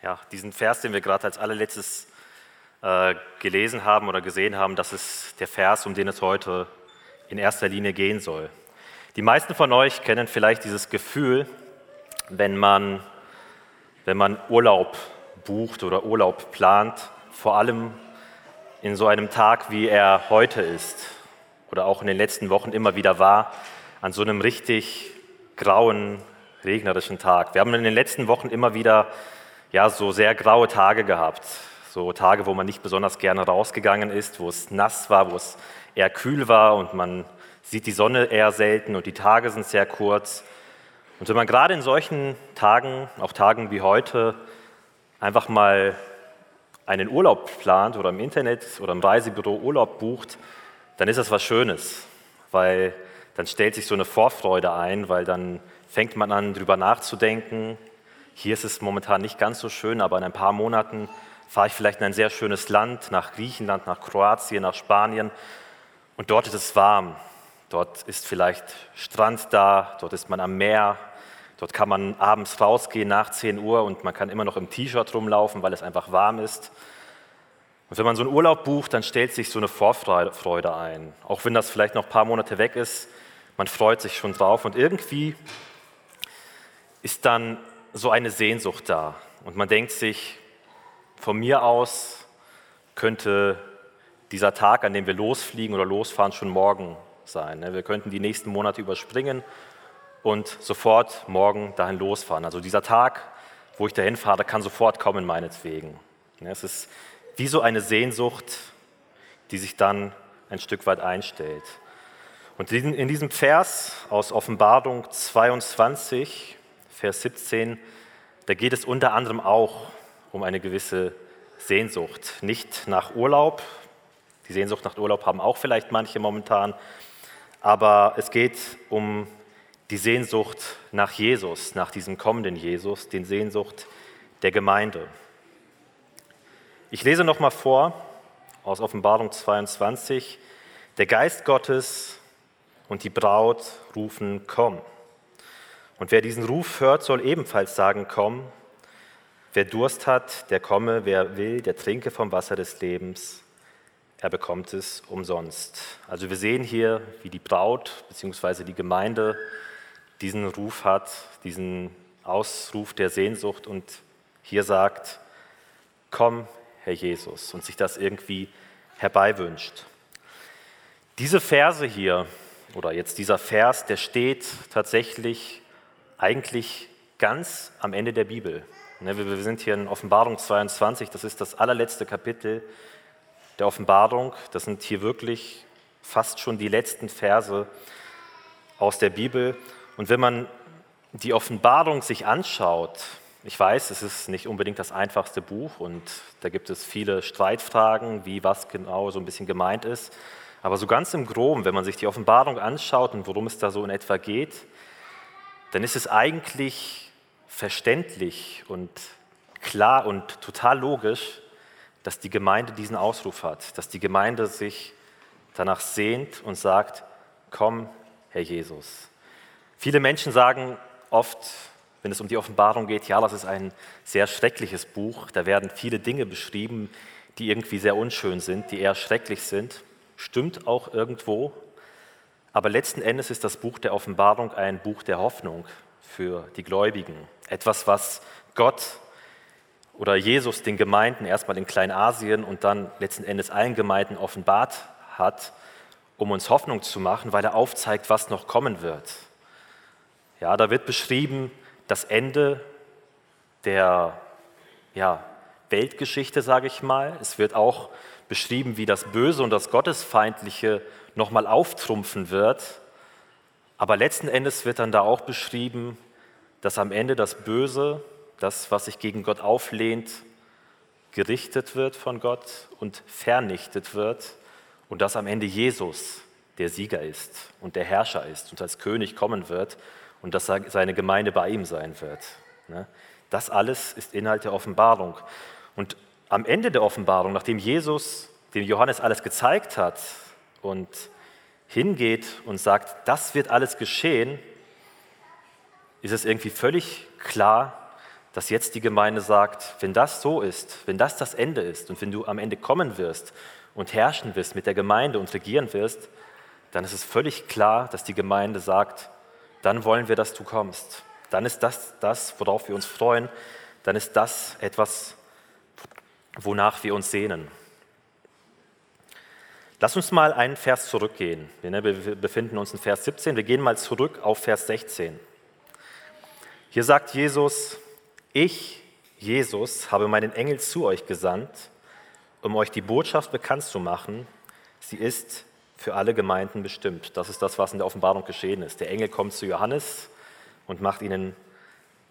Ja, diesen Vers, den wir gerade als allerletztes äh, gelesen haben oder gesehen haben, das ist der Vers, um den es heute in erster Linie gehen soll. Die meisten von euch kennen vielleicht dieses Gefühl, wenn man, wenn man Urlaub bucht oder Urlaub plant, vor allem in so einem Tag, wie er heute ist oder auch in den letzten Wochen immer wieder war, an so einem richtig grauen, regnerischen Tag. Wir haben in den letzten Wochen immer wieder ja, so sehr graue Tage gehabt. So Tage, wo man nicht besonders gerne rausgegangen ist, wo es nass war, wo es eher kühl war und man sieht die Sonne eher selten und die Tage sind sehr kurz. Und wenn man gerade in solchen Tagen, auch Tagen wie heute, einfach mal einen Urlaub plant oder im Internet oder im Reisebüro Urlaub bucht, dann ist das was Schönes, weil dann stellt sich so eine Vorfreude ein, weil dann fängt man an, darüber nachzudenken, hier ist es momentan nicht ganz so schön, aber in ein paar Monaten fahre ich vielleicht in ein sehr schönes Land, nach Griechenland, nach Kroatien, nach Spanien. Und dort ist es warm. Dort ist vielleicht Strand da, dort ist man am Meer. Dort kann man abends rausgehen nach 10 Uhr und man kann immer noch im T-Shirt rumlaufen, weil es einfach warm ist. Und wenn man so einen Urlaub bucht, dann stellt sich so eine Vorfreude ein. Auch wenn das vielleicht noch ein paar Monate weg ist, man freut sich schon drauf. Und irgendwie ist dann so eine Sehnsucht da. Und man denkt sich, von mir aus könnte dieser Tag, an dem wir losfliegen oder losfahren, schon morgen sein. Ne? Wir könnten die nächsten Monate überspringen und sofort morgen dahin losfahren. Also dieser Tag, wo ich dahin fahre, kann sofort kommen, meinetwegen. Ne? Es ist wie so eine Sehnsucht, die sich dann ein Stück weit einstellt. Und in diesem Vers aus Offenbarung 22 Vers 17, da geht es unter anderem auch um eine gewisse Sehnsucht. Nicht nach Urlaub, die Sehnsucht nach Urlaub haben auch vielleicht manche momentan, aber es geht um die Sehnsucht nach Jesus, nach diesem kommenden Jesus, den Sehnsucht der Gemeinde. Ich lese noch mal vor aus Offenbarung 22. Der Geist Gottes und die Braut rufen, komm. Und wer diesen Ruf hört, soll ebenfalls sagen, komm. Wer Durst hat, der komme, wer will, der trinke vom Wasser des Lebens, er bekommt es umsonst. Also wir sehen hier, wie die Braut bzw. die Gemeinde diesen Ruf hat, diesen Ausruf der Sehnsucht und hier sagt, komm, Herr Jesus, und sich das irgendwie herbeiwünscht. Diese Verse hier, oder jetzt dieser Vers, der steht tatsächlich eigentlich ganz am Ende der Bibel. Ne, wir sind hier in Offenbarung 22, das ist das allerletzte Kapitel der Offenbarung. Das sind hier wirklich fast schon die letzten Verse aus der Bibel. Und wenn man die Offenbarung sich anschaut, ich weiß, es ist nicht unbedingt das einfachste Buch und da gibt es viele Streitfragen, wie was genau so ein bisschen gemeint ist. Aber so ganz im Groben, wenn man sich die Offenbarung anschaut und worum es da so in etwa geht, dann ist es eigentlich verständlich und klar und total logisch, dass die Gemeinde diesen Ausruf hat, dass die Gemeinde sich danach sehnt und sagt, komm, Herr Jesus. Viele Menschen sagen oft, wenn es um die Offenbarung geht, ja, das ist ein sehr schreckliches Buch, da werden viele Dinge beschrieben, die irgendwie sehr unschön sind, die eher schrecklich sind. Stimmt auch irgendwo, aber letzten Endes ist das Buch der Offenbarung ein Buch der Hoffnung für die Gläubigen. Etwas, was Gott oder Jesus den Gemeinden erstmal in Kleinasien und dann letzten Endes allen Gemeinden offenbart hat, um uns Hoffnung zu machen, weil er aufzeigt, was noch kommen wird. Ja, da wird beschrieben das Ende der ja, Weltgeschichte, sage ich mal. Es wird auch beschrieben, wie das Böse und das Gottesfeindliche nochmal auftrumpfen wird. Aber letzten Endes wird dann da auch beschrieben, dass am Ende das Böse, das, was sich gegen Gott auflehnt, gerichtet wird von Gott und vernichtet wird und dass am Ende Jesus der Sieger ist und der Herrscher ist und als König kommen wird und dass seine Gemeinde bei ihm sein wird. Ne? Das alles ist Inhalt der Offenbarung. Und am Ende der Offenbarung, nachdem Jesus dem Johannes alles gezeigt hat und hingeht und sagt, das wird alles geschehen, ist es irgendwie völlig klar, dass jetzt die Gemeinde sagt, wenn das so ist, wenn das das Ende ist und wenn du am Ende kommen wirst und herrschen wirst mit der Gemeinde und regieren wirst, dann ist es völlig klar, dass die Gemeinde sagt, dann wollen wir, dass du kommst. Dann ist das das, worauf wir uns freuen. Dann ist das etwas, wonach wir uns sehnen. Lass uns mal einen Vers zurückgehen. Wir befinden uns in Vers 17. Wir gehen mal zurück auf Vers 16. Hier sagt Jesus, ich, Jesus, habe meinen Engel zu euch gesandt, um euch die Botschaft bekannt zu machen. Sie ist für alle Gemeinden bestimmt. Das ist das, was in der Offenbarung geschehen ist. Der Engel kommt zu Johannes und macht ihnen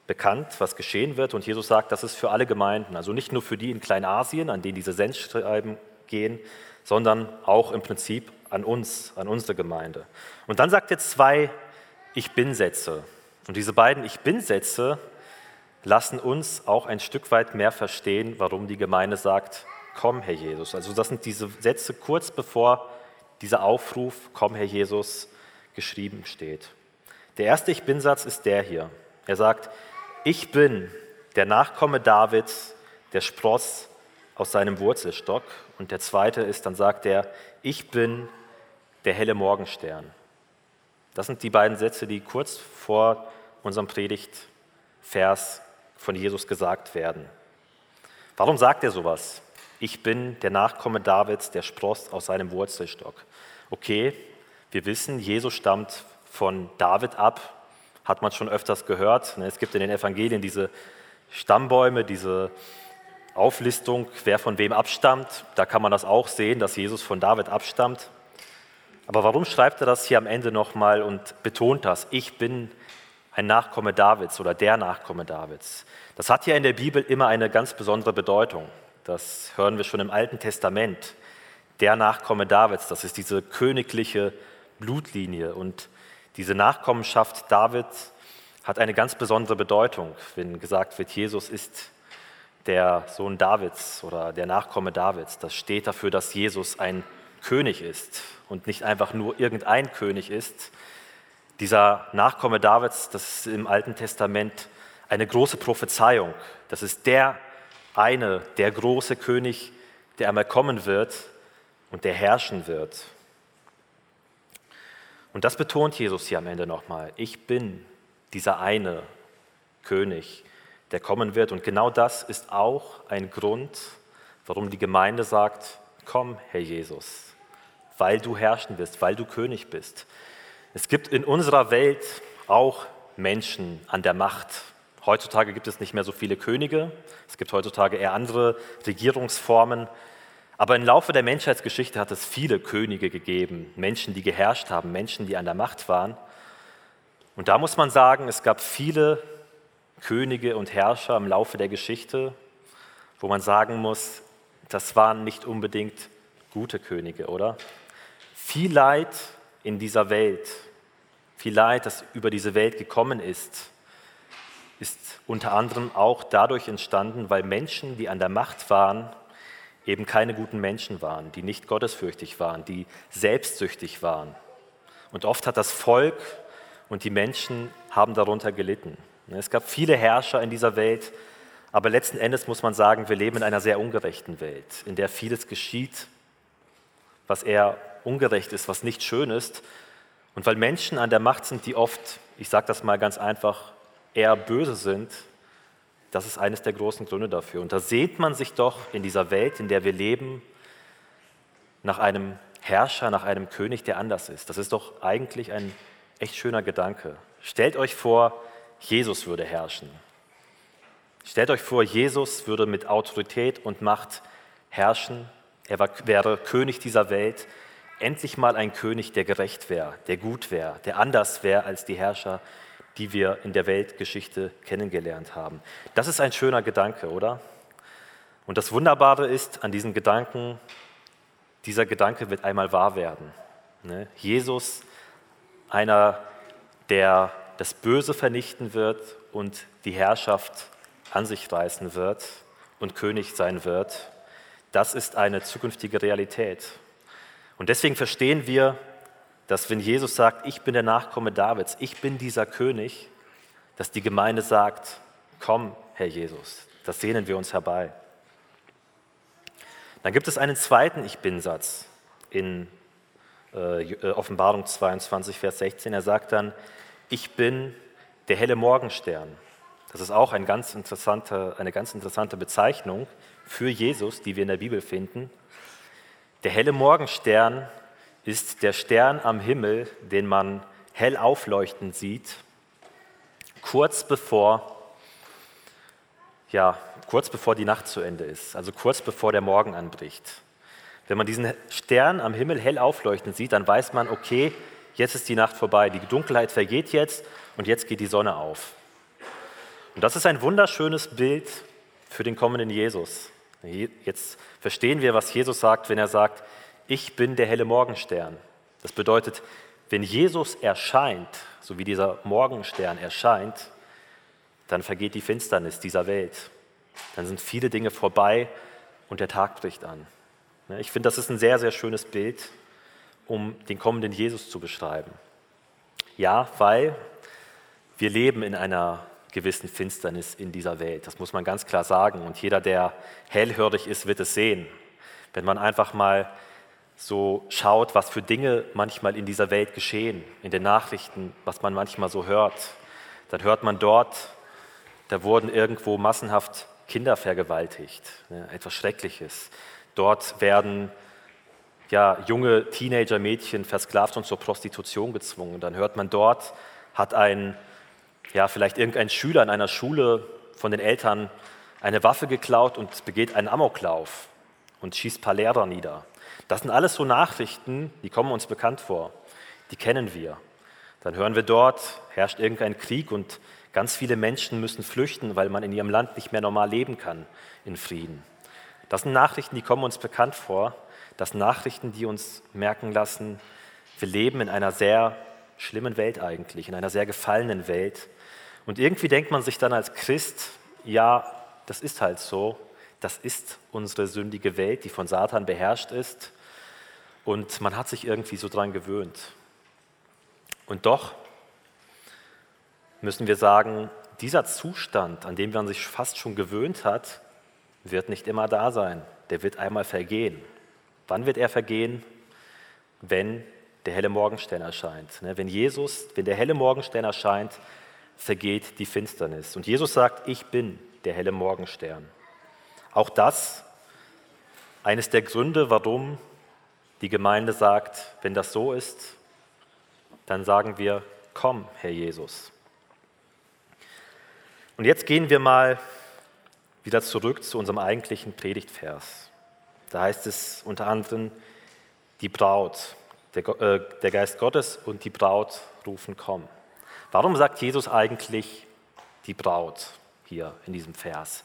bekannt, was geschehen wird. Und Jesus sagt, das ist für alle Gemeinden, also nicht nur für die in Kleinasien, an denen diese Sendschreiben gehen, sondern auch im Prinzip an uns, an unsere Gemeinde. Und dann sagt er zwei Ich bin-Sätze. Und diese beiden Ich bin-Sätze lassen uns auch ein Stück weit mehr verstehen, warum die Gemeinde sagt, komm, Herr Jesus. Also das sind diese Sätze kurz bevor dieser Aufruf, komm, Herr Jesus, geschrieben steht. Der erste Ich bin-Satz ist der hier. Er sagt, ich bin der Nachkomme Davids, der Spross aus seinem Wurzelstock. Und der zweite ist, dann sagt er, ich bin der helle Morgenstern. Das sind die beiden Sätze, die kurz vor unserem Predigtvers von Jesus gesagt werden. Warum sagt er sowas? Ich bin der Nachkomme Davids, der Spross aus seinem Wurzelstock. Okay, wir wissen, Jesus stammt von David ab, hat man schon öfters gehört. Es gibt in den Evangelien diese Stammbäume, diese Auflistung, wer von wem abstammt. Da kann man das auch sehen, dass Jesus von David abstammt. Aber warum schreibt er das hier am Ende nochmal und betont das? Ich bin ein Nachkomme Davids oder der Nachkomme Davids. Das hat ja in der Bibel immer eine ganz besondere Bedeutung. Das hören wir schon im Alten Testament. Der Nachkomme Davids, das ist diese königliche Blutlinie. Und diese Nachkommenschaft Davids hat eine ganz besondere Bedeutung, wenn gesagt wird, Jesus ist der Sohn Davids oder der Nachkomme Davids. Das steht dafür, dass Jesus ein König ist und nicht einfach nur irgendein König ist, dieser Nachkomme Davids, das ist im Alten Testament eine große Prophezeiung. Das ist der eine, der große König, der einmal kommen wird und der herrschen wird. Und das betont Jesus hier am Ende nochmal. Ich bin dieser eine König, der kommen wird. Und genau das ist auch ein Grund, warum die Gemeinde sagt, komm, Herr Jesus, weil du herrschen wirst, weil du König bist. Es gibt in unserer Welt auch Menschen an der Macht. Heutzutage gibt es nicht mehr so viele Könige, es gibt heutzutage eher andere Regierungsformen. Aber im Laufe der Menschheitsgeschichte hat es viele Könige gegeben, Menschen, die geherrscht haben, Menschen, die an der Macht waren. Und da muss man sagen, es gab viele Könige und Herrscher im Laufe der Geschichte, wo man sagen muss, das waren nicht unbedingt gute Könige, oder? Viel Leid in dieser Welt, viel Leid, das über diese Welt gekommen ist, ist unter anderem auch dadurch entstanden, weil Menschen, die an der Macht waren, eben keine guten Menschen waren, die nicht gottesfürchtig waren, die selbstsüchtig waren. Und oft hat das Volk und die Menschen haben darunter gelitten. Es gab viele Herrscher in dieser Welt, aber letzten Endes muss man sagen, wir leben in einer sehr ungerechten Welt, in der vieles geschieht, was eher ungerecht ist, was nicht schön ist. Und weil Menschen an der Macht sind, die oft, ich sage das mal ganz einfach, eher böse sind, das ist eines der großen Gründe dafür. Und da sehnt man sich doch in dieser Welt, in der wir leben, nach einem Herrscher, nach einem König, der anders ist. Das ist doch eigentlich ein echt schöner Gedanke. Stellt euch vor, Jesus würde herrschen. Stellt euch vor, Jesus würde mit Autorität und Macht herrschen. Er wäre König dieser Welt endlich mal ein König, der gerecht wäre, der gut wäre, der anders wäre als die Herrscher, die wir in der Weltgeschichte kennengelernt haben. Das ist ein schöner Gedanke, oder? Und das Wunderbare ist an diesem Gedanken, dieser Gedanke wird einmal wahr werden. Ne? Jesus, einer, der das Böse vernichten wird und die Herrschaft an sich reißen wird und König sein wird, das ist eine zukünftige Realität. Und deswegen verstehen wir, dass wenn Jesus sagt, ich bin der Nachkomme Davids, ich bin dieser König, dass die Gemeinde sagt, komm, Herr Jesus. Das sehnen wir uns herbei. Dann gibt es einen zweiten Ich bin-Satz in äh, Offenbarung 22, Vers 16. Er sagt dann, ich bin der helle Morgenstern. Das ist auch ein ganz eine ganz interessante Bezeichnung für Jesus, die wir in der Bibel finden. Der helle Morgenstern ist der Stern am Himmel, den man hell aufleuchten sieht, kurz bevor, ja, kurz bevor die Nacht zu Ende ist, also kurz bevor der Morgen anbricht. Wenn man diesen Stern am Himmel hell aufleuchten sieht, dann weiß man, okay, jetzt ist die Nacht vorbei, die Dunkelheit vergeht jetzt und jetzt geht die Sonne auf. Und das ist ein wunderschönes Bild für den kommenden Jesus. Jetzt verstehen wir, was Jesus sagt, wenn er sagt, ich bin der helle Morgenstern. Das bedeutet, wenn Jesus erscheint, so wie dieser Morgenstern erscheint, dann vergeht die Finsternis dieser Welt. Dann sind viele Dinge vorbei und der Tag bricht an. Ich finde, das ist ein sehr, sehr schönes Bild, um den kommenden Jesus zu beschreiben. Ja, weil wir leben in einer gewissen Finsternis in dieser Welt. Das muss man ganz klar sagen. Und jeder, der hellhörig ist, wird es sehen. Wenn man einfach mal so schaut, was für Dinge manchmal in dieser Welt geschehen, in den Nachrichten, was man manchmal so hört, dann hört man dort, da wurden irgendwo massenhaft Kinder vergewaltigt, ne, etwas Schreckliches. Dort werden ja, junge Teenager-Mädchen versklavt und zur Prostitution gezwungen. Dann hört man dort, hat ein, ja, vielleicht irgendein Schüler in einer Schule von den Eltern eine Waffe geklaut und begeht einen Amoklauf und schießt ein paar Lehrer nieder. Das sind alles so Nachrichten, die kommen uns bekannt vor, die kennen wir. Dann hören wir dort, herrscht irgendein Krieg und ganz viele Menschen müssen flüchten, weil man in ihrem Land nicht mehr normal leben kann in Frieden. Das sind Nachrichten, die kommen uns bekannt vor. Das sind Nachrichten, die uns merken lassen, wir leben in einer sehr schlimmen Welt eigentlich, in einer sehr gefallenen Welt. Und irgendwie denkt man sich dann als Christ, ja, das ist halt so, das ist unsere sündige Welt, die von Satan beherrscht ist. Und man hat sich irgendwie so dran gewöhnt. Und doch müssen wir sagen, dieser Zustand, an dem man sich fast schon gewöhnt hat, wird nicht immer da sein. Der wird einmal vergehen. Wann wird er vergehen? Wenn der helle Morgenstern erscheint. Ne, wenn Jesus, wenn der helle Morgenstern erscheint, vergeht die Finsternis. Und Jesus sagt, ich bin der helle Morgenstern. Auch das eines der Gründe, warum die Gemeinde sagt, wenn das so ist, dann sagen wir, komm, Herr Jesus. Und jetzt gehen wir mal wieder zurück zu unserem eigentlichen Predigtvers. Da heißt es unter anderem, die Braut, der, äh, der Geist Gottes und die Braut rufen, komm. Warum sagt Jesus eigentlich die Braut hier in diesem Vers?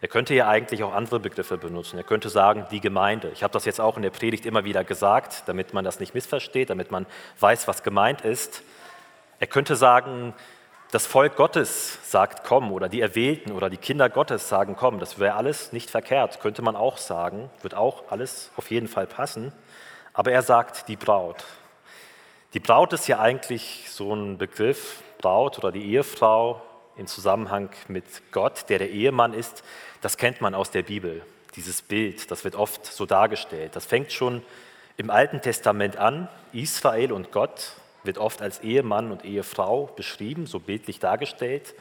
Er könnte ja eigentlich auch andere Begriffe benutzen. Er könnte sagen, die Gemeinde. Ich habe das jetzt auch in der Predigt immer wieder gesagt, damit man das nicht missversteht, damit man weiß, was gemeint ist. Er könnte sagen, das Volk Gottes sagt komm oder die Erwählten oder die Kinder Gottes sagen komm. Das wäre alles nicht verkehrt, könnte man auch sagen, wird auch alles auf jeden Fall passen. Aber er sagt die Braut. Die Braut ist ja eigentlich so ein Begriff, Braut oder die Ehefrau im Zusammenhang mit Gott, der der Ehemann ist, das kennt man aus der Bibel. Dieses Bild, das wird oft so dargestellt. Das fängt schon im Alten Testament an. Israel und Gott wird oft als Ehemann und Ehefrau beschrieben, so bildlich dargestellt.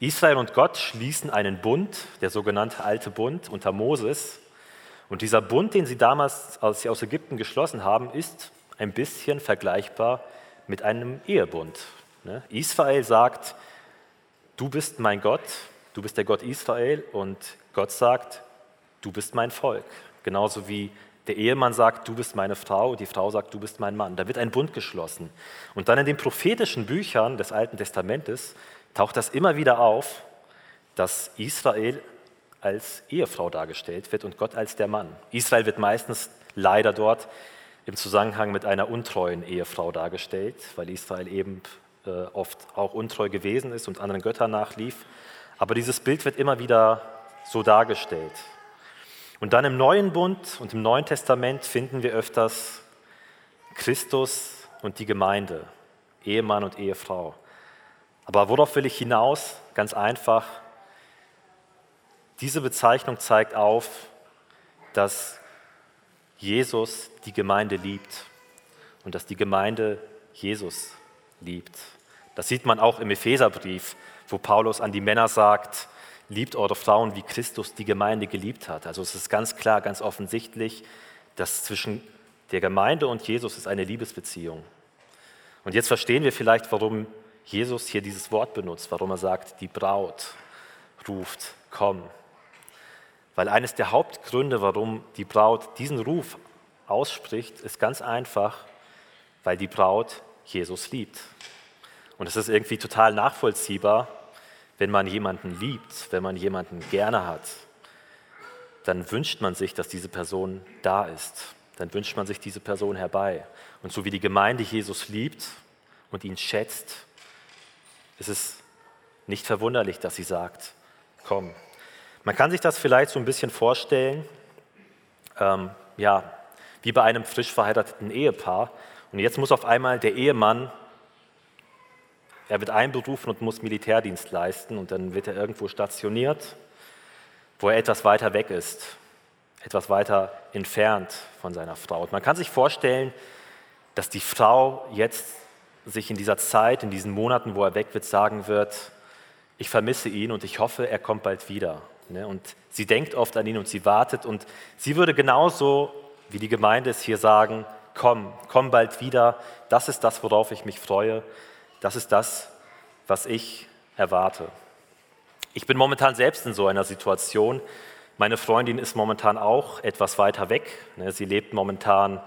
Israel und Gott schließen einen Bund, der sogenannte Alte Bund unter Moses. Und dieser Bund, den sie damals, als sie aus Ägypten geschlossen haben, ist ein bisschen vergleichbar mit einem Ehebund. Ne? Israel sagt, du bist mein Gott, du bist der Gott Israel und Gott sagt, du bist mein Volk. Genauso wie der Ehemann sagt, du bist meine Frau, die Frau sagt, du bist mein Mann. Da wird ein Bund geschlossen. Und dann in den prophetischen Büchern des Alten Testamentes taucht das immer wieder auf, dass Israel als Ehefrau dargestellt wird und Gott als der Mann. Israel wird meistens leider dort im Zusammenhang mit einer untreuen Ehefrau dargestellt, weil Israel eben äh, oft auch untreu gewesen ist und anderen Göttern nachlief. Aber dieses Bild wird immer wieder so dargestellt. Und dann im Neuen Bund und im Neuen Testament finden wir öfters Christus und die Gemeinde, Ehemann und Ehefrau. Aber worauf will ich hinaus? Ganz einfach, Diese Bezeichnung zeigt auf, dass Jesus die Gemeinde liebt und dass die Gemeinde Jesus liebt. Das sieht man auch im Epheserbrief, wo Paulus an die Männer sagt, liebt eure Frauen, wie Christus die Gemeinde geliebt hat. Also es ist ganz klar, ganz offensichtlich, dass zwischen der Gemeinde und Jesus ist eine Liebesbeziehung. Und jetzt verstehen wir vielleicht, warum Jesus hier dieses Wort benutzt, warum er sagt, die Braut ruft, komm. Weil eines der Hauptgründe, warum die Braut diesen Ruf ausspricht, ist ganz einfach, weil die Braut Jesus liebt. Und es ist irgendwie total nachvollziehbar, wenn man jemanden liebt, wenn man jemanden gerne hat, dann wünscht man sich, dass diese Person da ist. Dann wünscht man sich diese Person herbei. Und so wie die Gemeinde Jesus liebt und ihn schätzt, ist es nicht verwunderlich, dass sie sagt, komm. Man kann sich das vielleicht so ein bisschen vorstellen, ähm, ja, wie bei einem frisch verheirateten Ehepaar. Und jetzt muss auf einmal der Ehemann, er wird einberufen und muss Militärdienst leisten und dann wird er irgendwo stationiert, wo er etwas weiter weg ist, etwas weiter entfernt von seiner Frau. Und man kann sich vorstellen, dass die Frau jetzt sich in dieser Zeit, in diesen Monaten, wo er weg wird, sagen wird, ich vermisse ihn und ich hoffe, er kommt bald wieder. Ne? Und sie denkt oft an ihn und sie wartet und sie würde genauso wie die Gemeinde es hier sagen, komm, komm bald wieder, das ist das, worauf ich mich freue, das ist das, was ich erwarte. Ich bin momentan selbst in so einer Situation. Meine Freundin ist momentan auch etwas weiter weg. Ne? Sie lebt momentan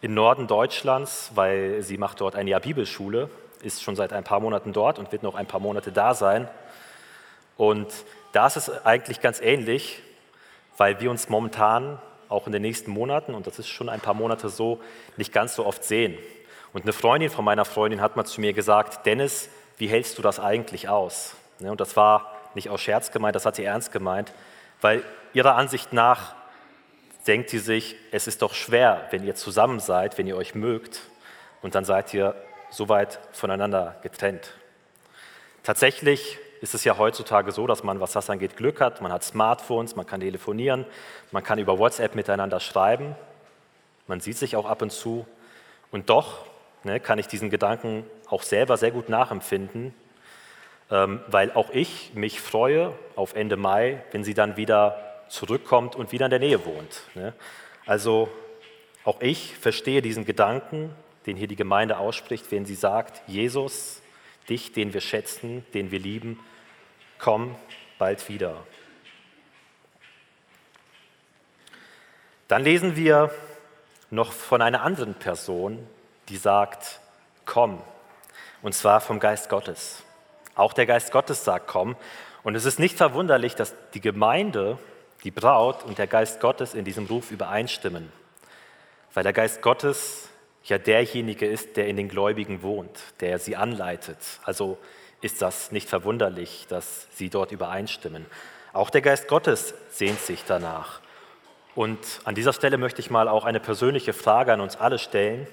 im Norden Deutschlands, weil sie macht dort ein Jahr Bibelschule, ist schon seit ein paar Monaten dort und wird noch ein paar Monate da sein. Und da ist es eigentlich ganz ähnlich, weil wir uns momentan auch in den nächsten Monaten, und das ist schon ein paar Monate so, nicht ganz so oft sehen. Und eine Freundin von meiner Freundin hat mal zu mir gesagt, Dennis, wie hältst du das eigentlich aus? Ne, und das war nicht aus Scherz gemeint, das hat sie ernst gemeint, weil ihrer Ansicht nach denkt sie sich, es ist doch schwer, wenn ihr zusammen seid, wenn ihr euch mögt, und dann seid ihr so weit voneinander getrennt. Tatsächlich ist es ja heutzutage so, dass man, was das angeht, Glück hat. Man hat Smartphones, man kann telefonieren, man kann über WhatsApp miteinander schreiben, man sieht sich auch ab und zu. Und doch ne, kann ich diesen Gedanken auch selber sehr gut nachempfinden, ähm, weil auch ich mich freue auf Ende Mai, wenn sie dann wieder zurückkommt und wieder in der Nähe wohnt. Ne? Also auch ich verstehe diesen Gedanken, den hier die Gemeinde ausspricht, wenn sie sagt, Jesus, dich, den wir schätzen, den wir lieben, komm bald wieder. Dann lesen wir noch von einer anderen Person, die sagt, komm, und zwar vom Geist Gottes. Auch der Geist Gottes sagt, komm. Und es ist nicht verwunderlich, dass die Gemeinde, die Braut und der Geist Gottes in diesem Ruf übereinstimmen, weil der Geist Gottes ja derjenige ist, der in den Gläubigen wohnt, der sie anleitet. Also ist das nicht verwunderlich, dass sie dort übereinstimmen. Auch der Geist Gottes sehnt sich danach. Und an dieser Stelle möchte ich mal auch eine persönliche Frage an uns alle stellen.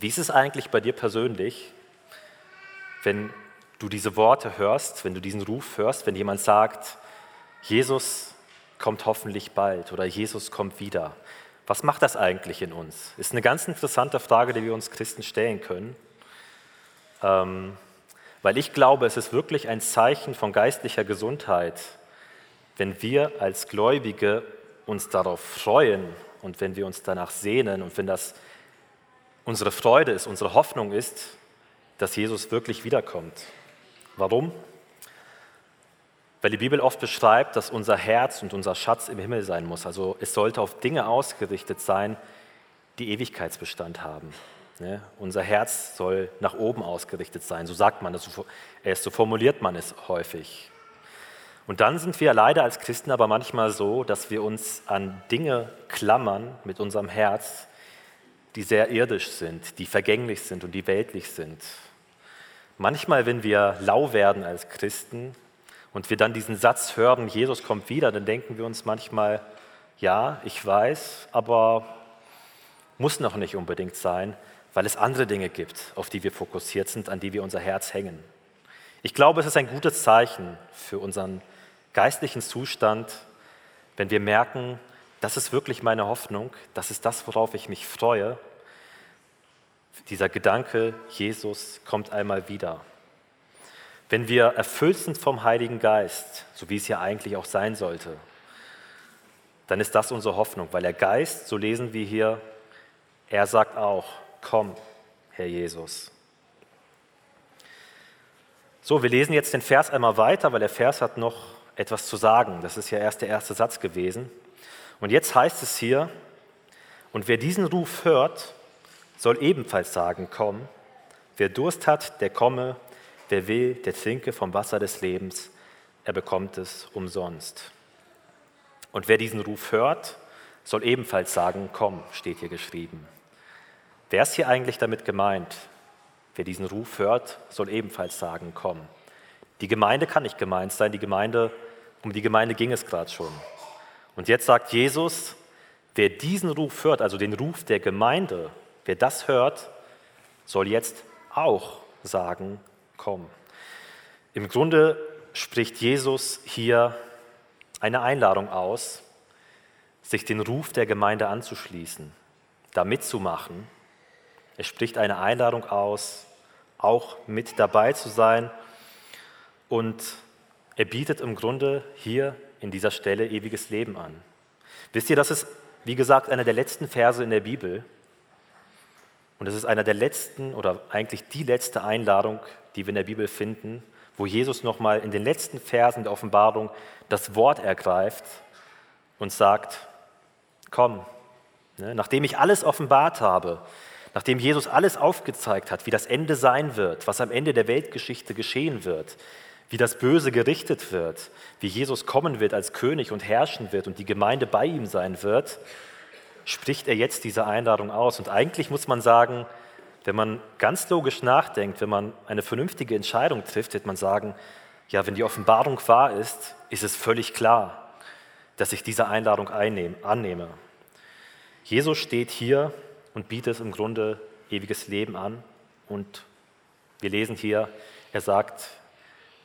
Wie ist es eigentlich bei dir persönlich, wenn du diese Worte hörst, wenn du diesen Ruf hörst, wenn jemand sagt, Jesus kommt hoffentlich bald oder Jesus kommt wieder? Was macht das eigentlich in uns? Ist eine ganz interessante Frage, die wir uns Christen stellen können. Ähm, weil ich glaube, es ist wirklich ein Zeichen von geistlicher Gesundheit, wenn wir als Gläubige uns darauf freuen und wenn wir uns danach sehnen und wenn das unsere Freude ist, unsere Hoffnung ist, dass Jesus wirklich wiederkommt. Warum? Weil die Bibel oft beschreibt, dass unser Herz und unser Schatz im Himmel sein muss. Also es sollte auf Dinge ausgerichtet sein, die Ewigkeitsbestand haben. Ne? Unser Herz soll nach oben ausgerichtet sein, so sagt man das, so formuliert man es häufig. Und dann sind wir leider als Christen aber manchmal so, dass wir uns an Dinge klammern mit unserem Herz, die sehr irdisch sind, die vergänglich sind und die weltlich sind. Manchmal, wenn wir lau werden als Christen, und wir dann diesen Satz hören, Jesus kommt wieder, dann denken wir uns manchmal, ja, ich weiß, aber muss noch nicht unbedingt sein, weil es andere Dinge gibt, auf die wir fokussiert sind, an die wir unser Herz hängen. Ich glaube, es ist ein gutes Zeichen für unseren geistlichen Zustand, wenn wir merken, das ist wirklich meine Hoffnung, das ist das, worauf ich mich freue. Dieser Gedanke, Jesus kommt einmal wieder. Wenn wir erfüllt sind vom Heiligen Geist, so wie es ja eigentlich auch sein sollte, dann ist das unsere Hoffnung, weil der Geist, so lesen wir hier, er sagt auch, komm, Herr Jesus. So, wir lesen jetzt den Vers einmal weiter, weil der Vers hat noch etwas zu sagen. Das ist ja erst der erste Satz gewesen. Und jetzt heißt es hier, und wer diesen Ruf hört, soll ebenfalls sagen, komm. Wer Durst hat, der komme. Wer will, der trinke vom Wasser des Lebens. Er bekommt es umsonst. Und wer diesen Ruf hört, soll ebenfalls sagen, komm, steht hier geschrieben. Wer ist hier eigentlich damit gemeint? Wer diesen Ruf hört, soll ebenfalls sagen, komm. Die Gemeinde kann nicht gemeint sein, die Gemeinde, um die Gemeinde ging es gerade schon. Und jetzt sagt Jesus, wer diesen Ruf hört, also den Ruf der Gemeinde, wer das hört, soll jetzt auch sagen, komm. Im Grunde spricht Jesus hier eine Einladung aus, sich den Ruf der Gemeinde anzuschließen, da mitzumachen. Er spricht eine Einladung aus, auch mit dabei zu sein. Und er bietet im Grunde hier in dieser Stelle ewiges Leben an. Wisst ihr, das ist, wie gesagt, einer der letzten Verse in der Bibel. Und es ist einer der letzten oder eigentlich die letzte Einladung, die wir in der Bibel finden, wo Jesus nochmal in den letzten Versen der Offenbarung das Wort ergreift und sagt, komm, ne, nachdem ich alles offenbart habe, nachdem Jesus alles aufgezeigt hat, wie das Ende sein wird, was am Ende der Weltgeschichte geschehen wird, wie das Böse gerichtet wird, wie Jesus kommen wird als König und herrschen wird und die Gemeinde bei ihm sein wird, spricht er jetzt diese Einladung aus. Und eigentlich muss man sagen, wenn man ganz logisch nachdenkt, wenn man eine vernünftige Entscheidung trifft, wird man sagen, ja, wenn die Offenbarung wahr ist, ist es völlig klar, dass ich diese Einladung einnehme, annehme. Jesus steht hier und bietet im Grunde ewiges Leben an und wir lesen hier, er sagt,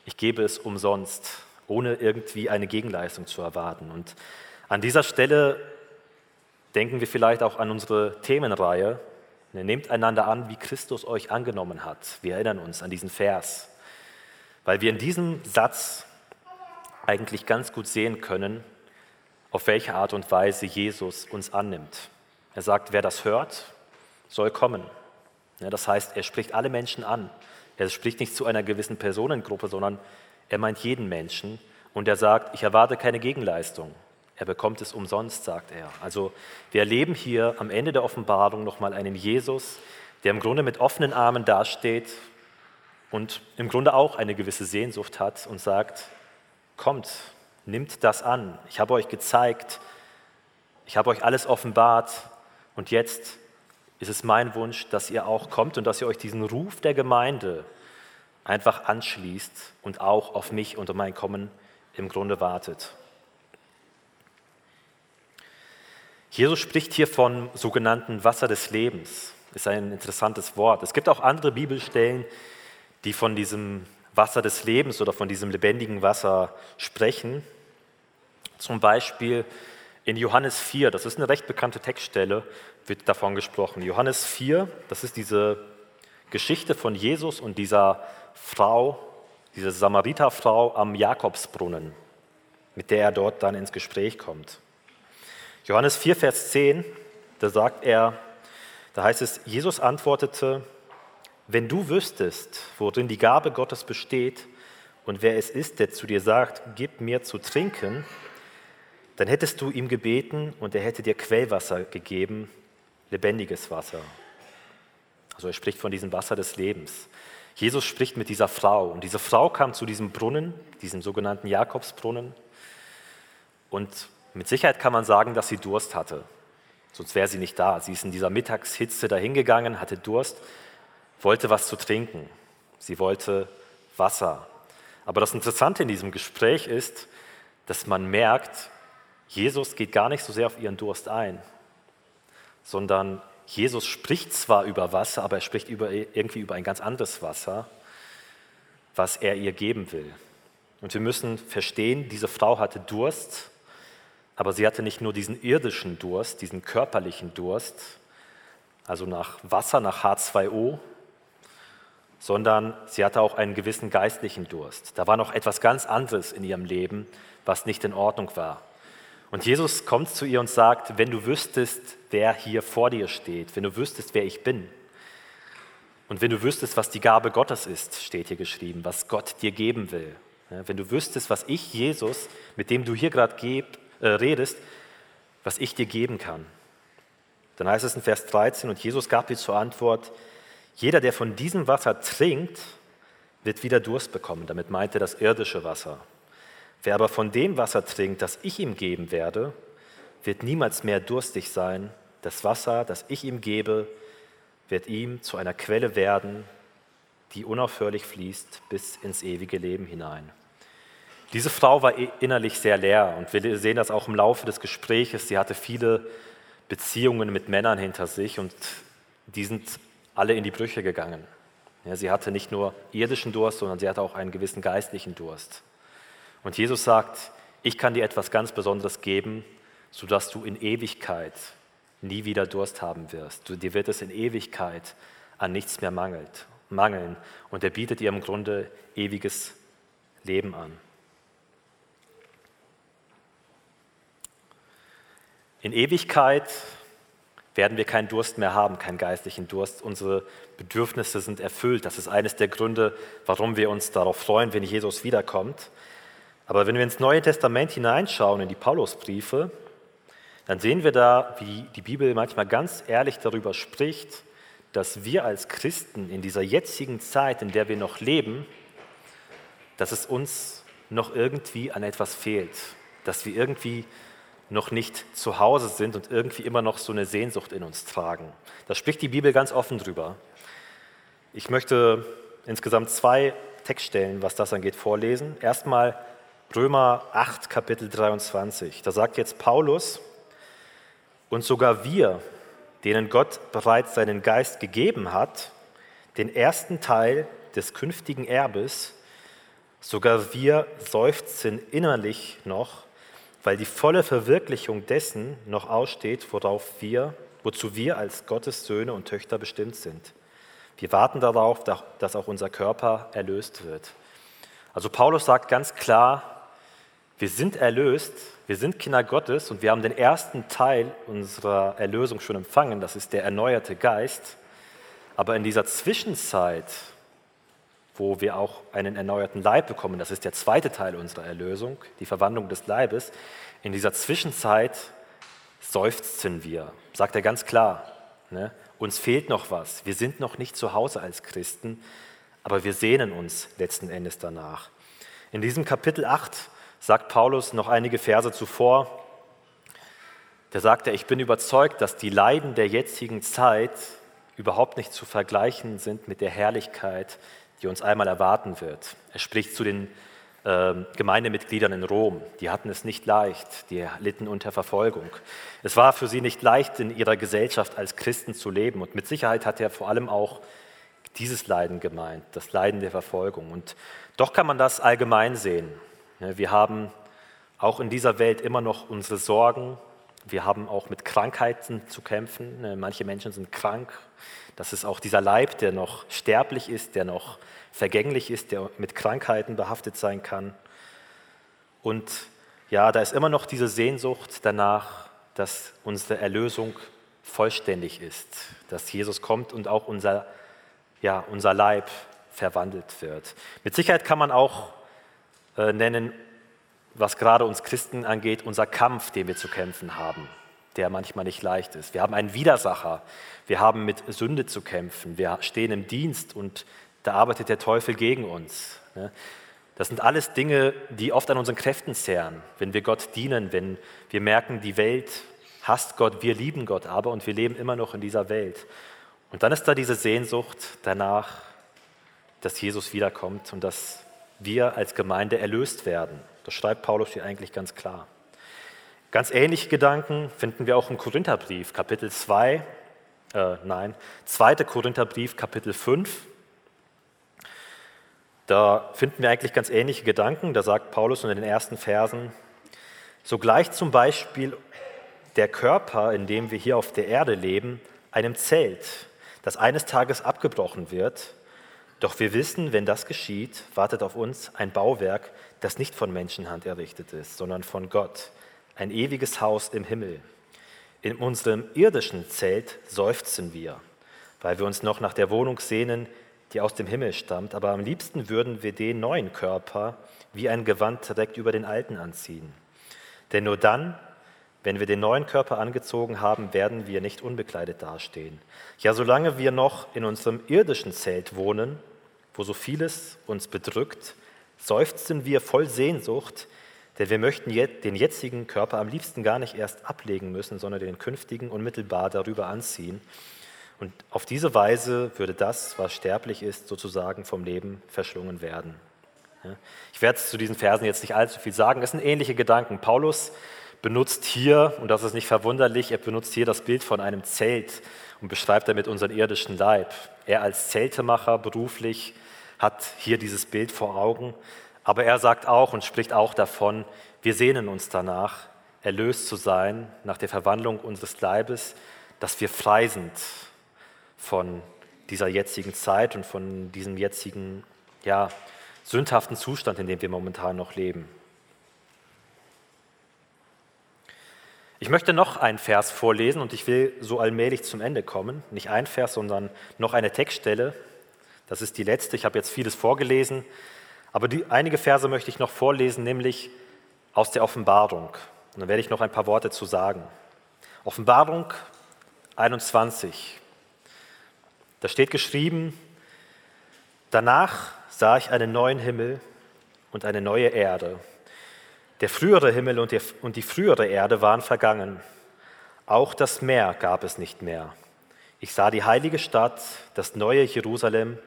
ich gebe es umsonst, ohne irgendwie eine Gegenleistung zu erwarten. Und an dieser Stelle denken wir vielleicht auch an unsere Themenreihe, Nehmt einander an, wie Christus euch angenommen hat. Wir erinnern uns an diesen Vers, weil wir in diesem Satz eigentlich ganz gut sehen können, auf welche Art und Weise Jesus uns annimmt. Er sagt, wer das hört, soll kommen. das heißt, er spricht alle Menschen an. Er spricht nicht zu einer gewissen Personengruppe, sondern er meint jeden Menschen. Und er sagt, ich erwarte keine Gegenleistung. Er bekommt es umsonst, sagt er. Also wir erleben hier am Ende der Offenbarung nochmal einen Jesus, der im Grunde mit offenen Armen dasteht und im Grunde auch eine gewisse Sehnsucht hat und sagt, kommt, nimmt das an. Ich habe euch gezeigt, ich habe euch alles offenbart und jetzt ist es mein Wunsch, dass ihr auch kommt und dass ihr euch diesen Ruf der Gemeinde einfach anschließt und auch auf mich und mein Kommen im Grunde wartet. Jesus spricht hier von sogenannten Wasser des Lebens. Ist ein interessantes Wort. Es gibt auch andere Bibelstellen, die von diesem Wasser des Lebens oder von diesem lebendigen Wasser sprechen. Zum Beispiel in Johannes 4, das ist eine recht bekannte Textstelle, wird davon gesprochen. Johannes 4, das ist diese Geschichte von Jesus und dieser Frau, diese Samariterfrau am Jakobsbrunnen, mit der er dort dann ins Gespräch kommt. Johannes 4, Vers 10, da sagt er, da heißt es, Jesus antwortete, wenn du wüsstest, worin die Gabe Gottes besteht und wer es ist, der zu dir sagt, gib mir zu trinken, dann hättest du ihm gebeten und er hätte dir Quellwasser gegeben, lebendiges Wasser. Also er spricht von diesem Wasser des Lebens. Jesus spricht mit dieser Frau und diese Frau kam zu diesem Brunnen, diesem sogenannten Jakobsbrunnen und mit Sicherheit kann man sagen, dass sie Durst hatte. Sonst wäre sie nicht da. Sie ist in dieser Mittagshitze dahingegangen, hatte Durst, wollte was zu trinken. Sie wollte Wasser. Aber das Interessante in diesem Gespräch ist, dass man merkt, Jesus geht gar nicht so sehr auf ihren Durst ein, sondern Jesus spricht zwar über Wasser, aber er spricht über, irgendwie über ein ganz anderes Wasser, was er ihr geben will. Und wir müssen verstehen, diese Frau hatte Durst, aber sie hatte nicht nur diesen irdischen Durst, diesen körperlichen Durst, also nach Wasser, nach H2O, sondern sie hatte auch einen gewissen geistlichen Durst. Da war noch etwas ganz anderes in ihrem Leben, was nicht in Ordnung war. Und Jesus kommt zu ihr und sagt, wenn du wüsstest, wer hier vor dir steht, wenn du wüsstest, wer ich bin, und wenn du wüsstest, was die Gabe Gottes ist, steht hier geschrieben, was Gott dir geben will, wenn du wüsstest, was ich, Jesus, mit dem du hier gerade äh, redest, was ich dir geben kann, dann heißt es in Vers 13, und Jesus gab dir zur Antwort, jeder, der von diesem Wasser trinkt, wird wieder Durst bekommen. Damit meint er das irdische Wasser. Wer aber von dem Wasser trinkt, das ich ihm geben werde, wird niemals mehr durstig sein. Das Wasser, das ich ihm gebe, wird ihm zu einer Quelle werden, die unaufhörlich fließt bis ins ewige Leben hinein. Diese Frau war innerlich sehr leer und wir sehen das auch im Laufe des Gespräches. Sie hatte viele Beziehungen mit Männern hinter sich und die sind alle in die Brüche gegangen. Ja, sie hatte nicht nur irdischen Durst, sondern sie hatte auch einen gewissen geistlichen Durst. Und Jesus sagt, ich kann dir etwas ganz Besonderes geben, sodass du in Ewigkeit nie wieder Durst haben wirst. Du, dir wird es in Ewigkeit an nichts mehr mangelt, mangeln. Und er bietet ihr im Grunde ewiges Leben an. In Ewigkeit werden wir keinen Durst mehr haben, keinen geistlichen Durst. Unsere Bedürfnisse sind erfüllt. Das ist eines der Gründe, warum wir uns darauf freuen, wenn Jesus wiederkommt. Aber wenn wir ins Neue Testament hineinschauen, in die Paulusbriefe, dann sehen wir da, wie die Bibel manchmal ganz ehrlich darüber spricht, dass wir als Christen in dieser jetzigen Zeit, in der wir noch leben, dass es uns noch irgendwie an etwas fehlt, dass wir irgendwie noch nicht zu Hause sind und irgendwie immer noch so eine Sehnsucht in uns tragen. Da spricht die Bibel ganz offen drüber. Ich möchte insgesamt zwei Textstellen, was das angeht, vorlesen. Erstmal Römer 8, Kapitel 23. Da sagt jetzt Paulus, und sogar wir, denen Gott bereits seinen Geist gegeben hat, den ersten Teil des künftigen Erbes, sogar wir seufzen innerlich noch weil die volle Verwirklichung dessen noch aussteht, worauf wir, wozu wir als Gottes Söhne und Töchter bestimmt sind. Wir warten darauf, dass auch unser Körper erlöst wird. Also Paulus sagt ganz klar, wir sind erlöst, wir sind Kinder Gottes und wir haben den ersten Teil unserer Erlösung schon empfangen, das ist der erneuerte Geist. Aber in dieser Zwischenzeit, wo wir auch einen erneuerten Leib bekommen. Das ist der zweite Teil unserer Erlösung, die Verwandlung des Leibes. In dieser Zwischenzeit seufzen wir, sagt er ganz klar. Ne? Uns fehlt noch was. Wir sind noch nicht zu Hause als Christen, aber wir sehnen uns letzten Endes danach. In diesem Kapitel 8 sagt Paulus noch einige Verse zuvor, da sagt er, ich bin überzeugt, dass die Leiden der jetzigen Zeit überhaupt nicht zu vergleichen sind mit der Herrlichkeit, die uns einmal erwarten wird. Er spricht zu den äh, Gemeindemitgliedern in Rom. Die hatten es nicht leicht, die litten unter Verfolgung. Es war für sie nicht leicht, in ihrer Gesellschaft als Christen zu leben. Und mit Sicherheit hat er vor allem auch dieses Leiden gemeint, das Leiden der Verfolgung. Und doch kann man das allgemein sehen. Wir haben auch in dieser Welt immer noch unsere Sorgen. Wir haben auch mit Krankheiten zu kämpfen. Manche Menschen sind krank, das ist auch dieser Leib, der noch sterblich ist, der noch vergänglich ist, der mit Krankheiten behaftet sein kann. Und ja, da ist immer noch diese Sehnsucht danach, dass unsere Erlösung vollständig ist, dass Jesus kommt und auch unser, ja, unser Leib verwandelt wird. Mit Sicherheit kann man auch äh, nennen, was gerade uns Christen angeht, unser Kampf, den wir zu kämpfen haben der manchmal nicht leicht ist. Wir haben einen Widersacher, wir haben mit Sünde zu kämpfen, wir stehen im Dienst und da arbeitet der Teufel gegen uns. Das sind alles Dinge, die oft an unseren Kräften zehren, wenn wir Gott dienen, wenn wir merken, die Welt hasst Gott, wir lieben Gott aber und wir leben immer noch in dieser Welt. Und dann ist da diese Sehnsucht danach, dass Jesus wiederkommt und dass wir als Gemeinde erlöst werden. Das schreibt Paulus hier eigentlich ganz klar. Ganz ähnliche Gedanken finden wir auch im Korintherbrief, Kapitel 2, äh, nein, 2. Korintherbrief, Kapitel 5. Da finden wir eigentlich ganz ähnliche Gedanken. Da sagt Paulus in den ersten Versen, sogleich zum Beispiel der Körper, in dem wir hier auf der Erde leben, einem Zelt, das eines Tages abgebrochen wird. Doch wir wissen, wenn das geschieht, wartet auf uns ein Bauwerk, das nicht von Menschenhand errichtet ist, sondern von Gott, ein ewiges Haus im Himmel. In unserem irdischen Zelt seufzen wir, weil wir uns noch nach der Wohnung sehnen, die aus dem Himmel stammt, aber am liebsten würden wir den neuen Körper wie ein Gewand direkt über den alten anziehen. Denn nur dann, wenn wir den neuen Körper angezogen haben, werden wir nicht unbekleidet dastehen. Ja, solange wir noch in unserem irdischen Zelt wohnen, wo so vieles uns bedrückt, seufzen wir voll Sehnsucht, denn wir möchten den jetzigen Körper am liebsten gar nicht erst ablegen müssen, sondern den künftigen unmittelbar darüber anziehen. Und auf diese Weise würde das, was sterblich ist, sozusagen vom Leben verschlungen werden. Ich werde zu diesen Versen jetzt nicht allzu viel sagen. Es sind ähnliche Gedanken. Paulus benutzt hier, und das ist nicht verwunderlich, er benutzt hier das Bild von einem Zelt und beschreibt damit unseren irdischen Leib. Er als Zeltemacher beruflich hat hier dieses Bild vor Augen. Aber er sagt auch und spricht auch davon, wir sehnen uns danach, erlöst zu sein, nach der Verwandlung unseres Leibes, dass wir frei sind von dieser jetzigen Zeit und von diesem jetzigen, ja, sündhaften Zustand, in dem wir momentan noch leben. Ich möchte noch einen Vers vorlesen und ich will so allmählich zum Ende kommen. Nicht ein Vers, sondern noch eine Textstelle. Das ist die letzte. Ich habe jetzt vieles vorgelesen, aber die, einige Verse möchte ich noch vorlesen, nämlich aus der Offenbarung. Und dann werde ich noch ein paar Worte zu sagen. Offenbarung 21. Da steht geschrieben, danach sah ich einen neuen Himmel und eine neue Erde. Der frühere Himmel und die, und die frühere Erde waren vergangen. Auch das Meer gab es nicht mehr. Ich sah die heilige Stadt, das neue Jerusalem,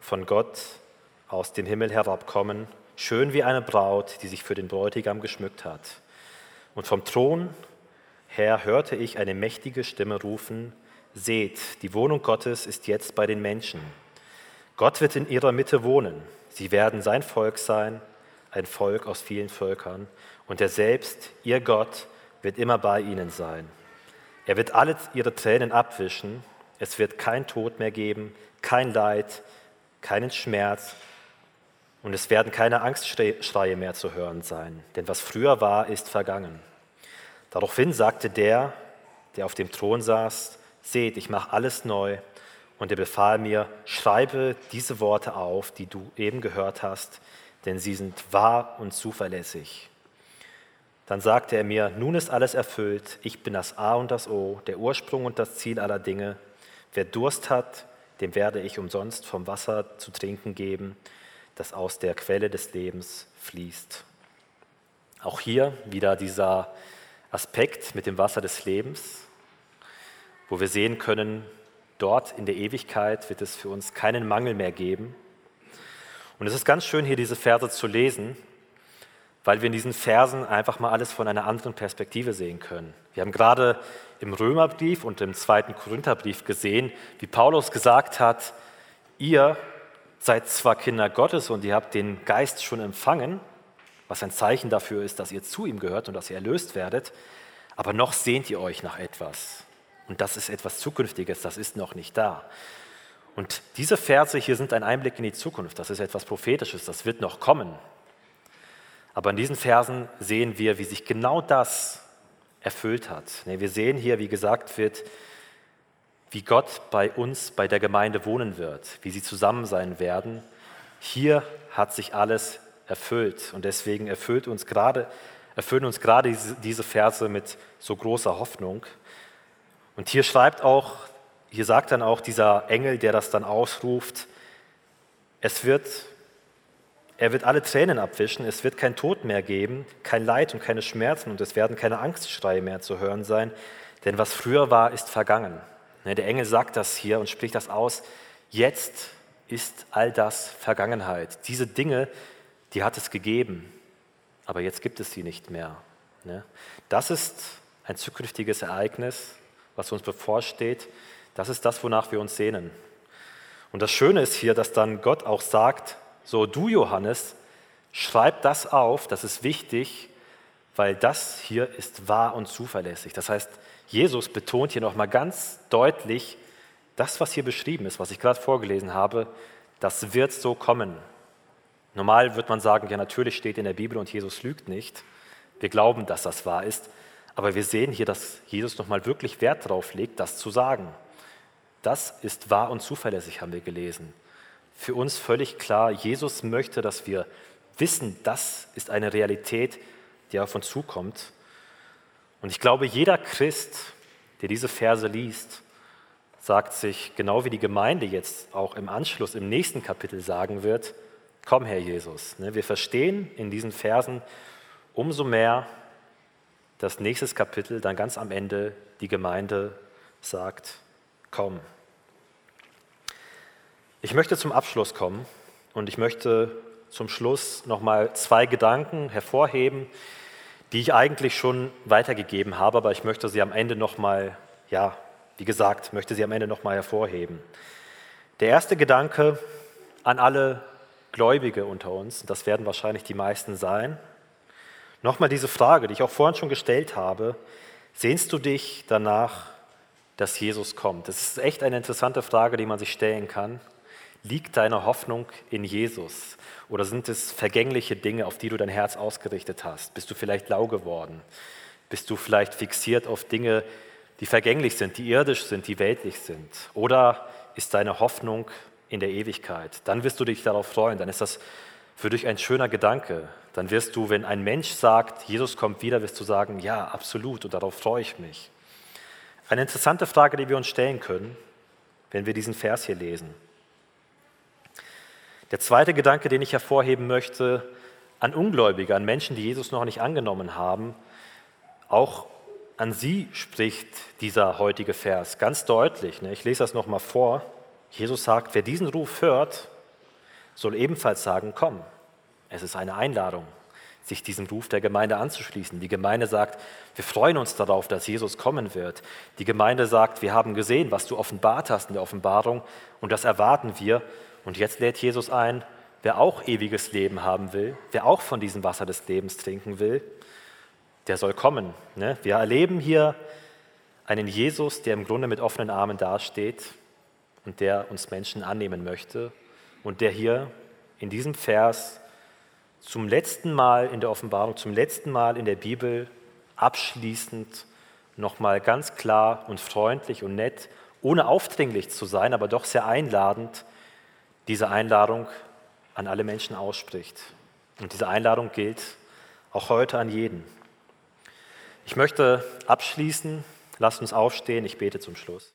von Gott aus dem Himmel herabkommen, schön wie eine Braut, die sich für den Bräutigam geschmückt hat. Und vom Thron her hörte ich eine mächtige Stimme rufen, Seht, die Wohnung Gottes ist jetzt bei den Menschen. Gott wird in ihrer Mitte wohnen. Sie werden sein Volk sein, ein Volk aus vielen Völkern. Und er selbst, ihr Gott, wird immer bei ihnen sein. Er wird alle ihre Tränen abwischen. Es wird kein Tod mehr geben, kein Leid, keinen Schmerz. Und es werden keine Angstschreie mehr zu hören sein. Denn was früher war, ist vergangen. Daraufhin sagte der, der auf dem Thron saß, seht, ich mache alles neu. Und er befahl mir, schreibe diese Worte auf, die du eben gehört hast, denn sie sind wahr und zuverlässig. Dann sagte er mir, nun ist alles erfüllt, ich bin das A und das O, der Ursprung und das Ziel aller Dinge. Wer Durst hat, dem werde ich umsonst vom Wasser zu trinken geben, das aus der Quelle des Lebens fließt. Auch hier wieder dieser Aspekt mit dem Wasser des Lebens wo wir sehen können, dort in der Ewigkeit wird es für uns keinen Mangel mehr geben. Und es ist ganz schön, hier diese Verse zu lesen, weil wir in diesen Versen einfach mal alles von einer anderen Perspektive sehen können. Wir haben gerade im Römerbrief und im zweiten Korintherbrief gesehen, wie Paulus gesagt hat, ihr seid zwar Kinder Gottes und ihr habt den Geist schon empfangen, was ein Zeichen dafür ist, dass ihr zu ihm gehört und dass ihr erlöst werdet, aber noch sehnt ihr euch nach etwas. Und das ist etwas Zukünftiges, das ist noch nicht da. Und diese Verse hier sind ein Einblick in die Zukunft, das ist etwas Prophetisches, das wird noch kommen. Aber in diesen Versen sehen wir, wie sich genau das erfüllt hat. Wir sehen hier, wie gesagt wird, wie Gott bei uns, bei der Gemeinde wohnen wird, wie sie zusammen sein werden. Hier hat sich alles erfüllt und deswegen erfüllt uns gerade, erfüllen uns gerade diese Verse mit so großer Hoffnung. Und hier schreibt auch, hier sagt dann auch dieser Engel, der das dann ausruft, es wird, er wird alle Tränen abwischen, es wird kein Tod mehr geben, kein Leid und keine Schmerzen und es werden keine Angstschreie mehr zu hören sein, denn was früher war, ist vergangen. Ne, der Engel sagt das hier und spricht das aus. Jetzt ist all das Vergangenheit. Diese Dinge, die hat es gegeben, aber jetzt gibt es sie nicht mehr. Ne? Das ist ein zukünftiges Ereignis, was uns bevorsteht, das ist das, wonach wir uns sehnen. Und das Schöne ist hier, dass dann Gott auch sagt, So, du Johannes, schreib das auf, das ist wichtig, weil das hier ist wahr und zuverlässig. Das heißt, Jesus betont hier nochmal ganz deutlich, das, was hier beschrieben ist, was ich gerade vorgelesen habe, das wird so kommen. Normal wird man sagen, ja natürlich steht in der Bibel und Jesus lügt nicht. Wir glauben, dass das wahr ist, aber wir sehen hier, dass Jesus nochmal wirklich Wert darauf legt, das zu sagen. Das ist wahr und zuverlässig, haben wir gelesen. Für uns völlig klar, Jesus möchte, dass wir wissen, das ist eine Realität, die auf uns zukommt. Und ich glaube, jeder Christ, der diese Verse liest, sagt sich, genau wie die Gemeinde jetzt auch im Anschluss im nächsten Kapitel sagen wird, komm Herr Jesus. Ne, wir verstehen in diesen Versen umso mehr das nächste Kapitel, dann ganz am Ende die Gemeinde sagt, komm. Ich möchte zum Abschluss kommen und ich möchte zum Schluss nochmal zwei Gedanken hervorheben, die ich eigentlich schon weitergegeben habe, aber ich möchte sie am Ende nochmal, ja, wie gesagt, möchte sie am Ende nochmal hervorheben. Der erste Gedanke an alle Gläubige unter uns, das werden wahrscheinlich die meisten sein, nochmal diese Frage, die ich auch vorhin schon gestellt habe, sehnst du dich danach, dass Jesus kommt? Das ist echt eine interessante Frage, die man sich stellen kann. Liegt deine Hoffnung in Jesus? Oder sind es vergängliche Dinge, auf die du dein Herz ausgerichtet hast? Bist du vielleicht lau geworden? Bist du vielleicht fixiert auf Dinge, die vergänglich sind, die irdisch sind, die weltlich sind? Oder ist deine Hoffnung in der Ewigkeit? Dann wirst du dich darauf freuen. Dann ist das für dich ein schöner Gedanke. Dann wirst du, wenn ein Mensch sagt, Jesus kommt wieder, wirst du sagen, ja, absolut, und darauf freue ich mich. Eine interessante Frage, die wir uns stellen können, wenn wir diesen Vers hier lesen. Der zweite Gedanke, den ich hervorheben möchte, an Ungläubige, an Menschen, die Jesus noch nicht angenommen haben, auch an sie spricht dieser heutige Vers ganz deutlich. Ne? Ich lese das nochmal vor. Jesus sagt, wer diesen Ruf hört, soll ebenfalls sagen, komm. Es ist eine Einladung, sich diesem Ruf der Gemeinde anzuschließen. Die Gemeinde sagt, wir freuen uns darauf, dass Jesus kommen wird. Die Gemeinde sagt, wir haben gesehen, was du offenbart hast in der Offenbarung und das erwarten wir und jetzt lädt Jesus ein, wer auch ewiges Leben haben will, wer auch von diesem Wasser des Lebens trinken will, der soll kommen. Ne? Wir erleben hier einen Jesus, der im Grunde mit offenen Armen dasteht und der uns Menschen annehmen möchte und der hier in diesem Vers zum letzten Mal in der Offenbarung, zum letzten Mal in der Bibel abschließend nochmal ganz klar und freundlich und nett, ohne aufdringlich zu sein, aber doch sehr einladend, diese Einladung an alle Menschen ausspricht. Und diese Einladung gilt auch heute an jeden. Ich möchte abschließen, lasst uns aufstehen, ich bete zum Schluss.